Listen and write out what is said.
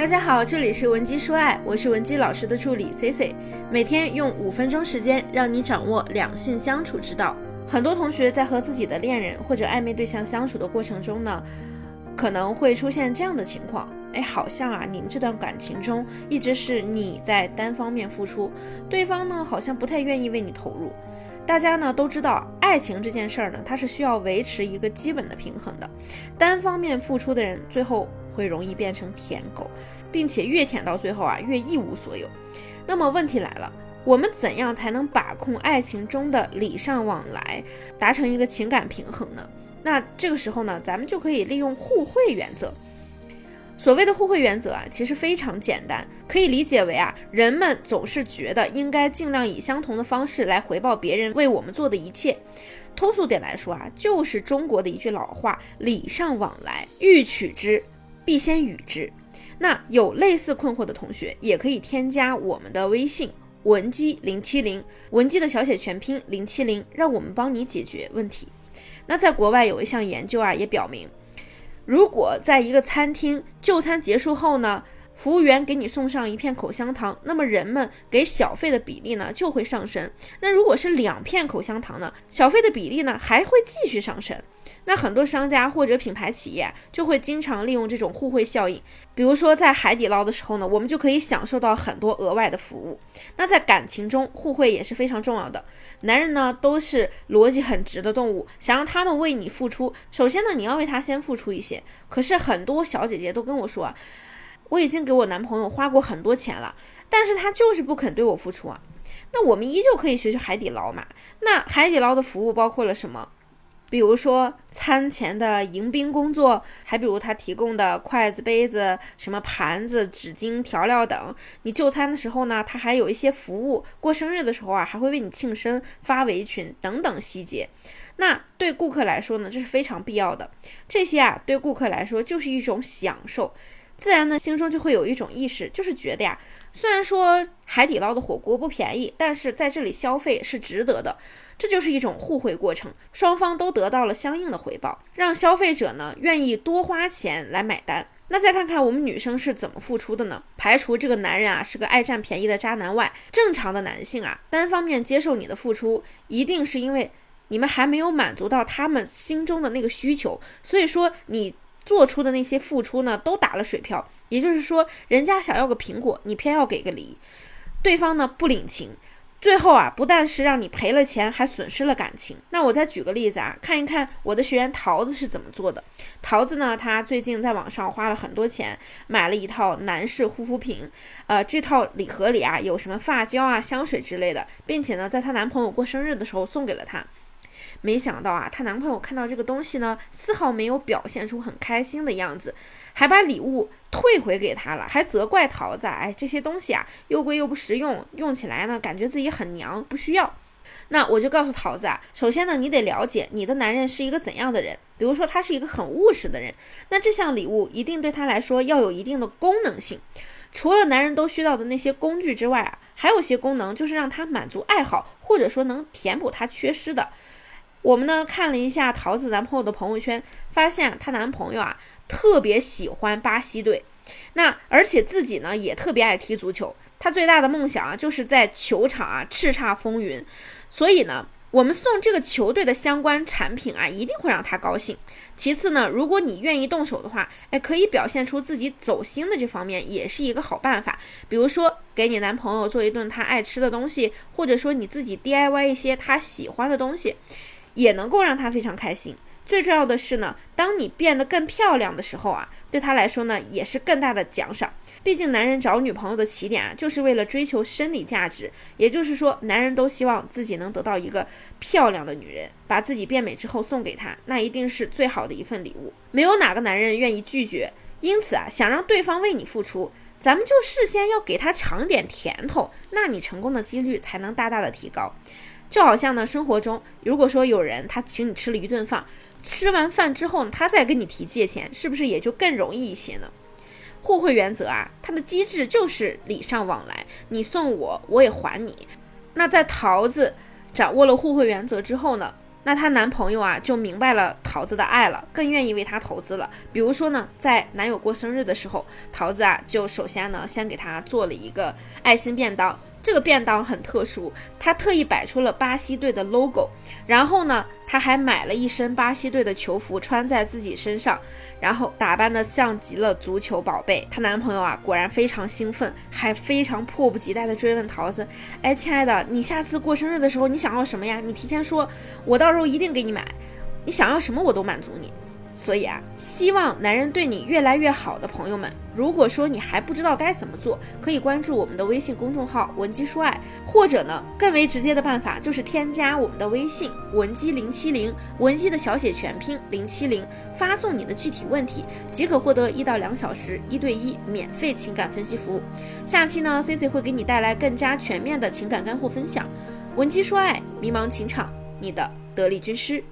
大家好，这里是文姬说爱，我是文姬老师的助理 C C，每天用五分钟时间让你掌握两性相处之道。很多同学在和自己的恋人或者暧昧对象相处的过程中呢，可能会出现这样的情况，哎，好像啊，你们这段感情中一直是你在单方面付出，对方呢好像不太愿意为你投入。大家呢都知道，爱情这件事儿呢，它是需要维持一个基本的平衡的。单方面付出的人，最后会容易变成舔狗，并且越舔到最后啊，越一无所有。那么问题来了，我们怎样才能把控爱情中的礼尚往来，达成一个情感平衡呢？那这个时候呢，咱们就可以利用互惠原则。所谓的互惠原则啊，其实非常简单，可以理解为啊，人们总是觉得应该尽量以相同的方式来回报别人为我们做的一切。通俗点来说啊，就是中国的一句老话：礼尚往来，欲取之，必先予之。那有类似困惑的同学，也可以添加我们的微信文姬零七零，文姬的小写全拼零七零，让我们帮你解决问题。那在国外有一项研究啊，也表明。如果在一个餐厅就餐结束后呢，服务员给你送上一片口香糖，那么人们给小费的比例呢就会上升。那如果是两片口香糖呢，小费的比例呢还会继续上升。那很多商家或者品牌企业就会经常利用这种互惠效应，比如说在海底捞的时候呢，我们就可以享受到很多额外的服务。那在感情中，互惠也是非常重要的。男人呢都是逻辑很直的动物，想让他们为你付出，首先呢你要为他先付出一些。可是很多小姐姐都跟我说啊，我已经给我男朋友花过很多钱了，但是他就是不肯对我付出啊。那我们依旧可以学学海底捞嘛。那海底捞的服务包括了什么？比如说餐前的迎宾工作，还比如他提供的筷子、杯子、什么盘子、纸巾、调料等。你就餐的时候呢，他还有一些服务。过生日的时候啊，还会为你庆生、发围裙等等细节。那对顾客来说呢，这是非常必要的。这些啊，对顾客来说就是一种享受。自然呢，心中就会有一种意识，就是觉得呀，虽然说海底捞的火锅不便宜，但是在这里消费是值得的。这就是一种互惠过程，双方都得到了相应的回报，让消费者呢愿意多花钱来买单。那再看看我们女生是怎么付出的呢？排除这个男人啊是个爱占便宜的渣男外，正常的男性啊单方面接受你的付出，一定是因为你们还没有满足到他们心中的那个需求，所以说你做出的那些付出呢都打了水漂。也就是说，人家想要个苹果，你偏要给个梨，对方呢不领情。最后啊，不但是让你赔了钱，还损失了感情。那我再举个例子啊，看一看我的学员桃子是怎么做的。桃子呢，她最近在网上花了很多钱，买了一套男士护肤品，呃，这套礼盒里啊有什么发胶啊、香水之类的，并且呢，在她男朋友过生日的时候送给了她。没想到啊，她男朋友看到这个东西呢，丝毫没有表现出很开心的样子，还把礼物退回给她了，还责怪桃子，哎，这些东西啊又贵又不实用，用起来呢感觉自己很娘，不需要。那我就告诉桃子啊，首先呢，你得了解你的男人是一个怎样的人，比如说他是一个很务实的人，那这项礼物一定对他来说要有一定的功能性。除了男人都需要的那些工具之外啊，还有些功能就是让他满足爱好，或者说能填补他缺失的。我们呢看了一下桃子男朋友的朋友圈，发现她男朋友啊特别喜欢巴西队，那而且自己呢也特别爱踢足球。他最大的梦想啊就是在球场啊叱咤风云。所以呢，我们送这个球队的相关产品啊，一定会让他高兴。其次呢，如果你愿意动手的话，哎，可以表现出自己走心的这方面，也是一个好办法。比如说给你男朋友做一顿他爱吃的东西，或者说你自己 DIY 一些他喜欢的东西。也能够让他非常开心。最重要的是呢，当你变得更漂亮的时候啊，对他来说呢，也是更大的奖赏。毕竟男人找女朋友的起点啊，就是为了追求生理价值。也就是说，男人都希望自己能得到一个漂亮的女人，把自己变美之后送给她，那一定是最好的一份礼物。没有哪个男人愿意拒绝。因此啊，想让对方为你付出，咱们就事先要给他尝点甜头，那你成功的几率才能大大的提高。就好像呢，生活中如果说有人他请你吃了一顿饭，吃完饭之后，他再跟你提借钱，是不是也就更容易一些呢？互惠原则啊，它的机制就是礼尚往来，你送我，我也还你。那在桃子掌握了互惠原则之后呢，那她男朋友啊就明白了桃子的爱了，更愿意为她投资了。比如说呢，在男友过生日的时候，桃子啊就首先呢先给他做了一个爱心便当。这个便当很特殊，他特意摆出了巴西队的 logo，然后呢，他还买了一身巴西队的球服穿在自己身上，然后打扮的像极了足球宝贝。她男朋友啊，果然非常兴奋，还非常迫不及待的追问桃子：“哎，亲爱的，你下次过生日的时候，你想要什么呀？你提前说，我到时候一定给你买。你想要什么，我都满足你。”所以啊，希望男人对你越来越好的朋友们，如果说你还不知道该怎么做，可以关注我们的微信公众号“文姬说爱”，或者呢，更为直接的办法就是添加我们的微信“文姬零七零”，文姬的小写全拼零七零，发送你的具体问题，即可获得一到两小时一对一免费情感分析服务。下期呢，Cici 会给你带来更加全面的情感干货分享，“文姬说爱”，迷茫情场，你的得力军师。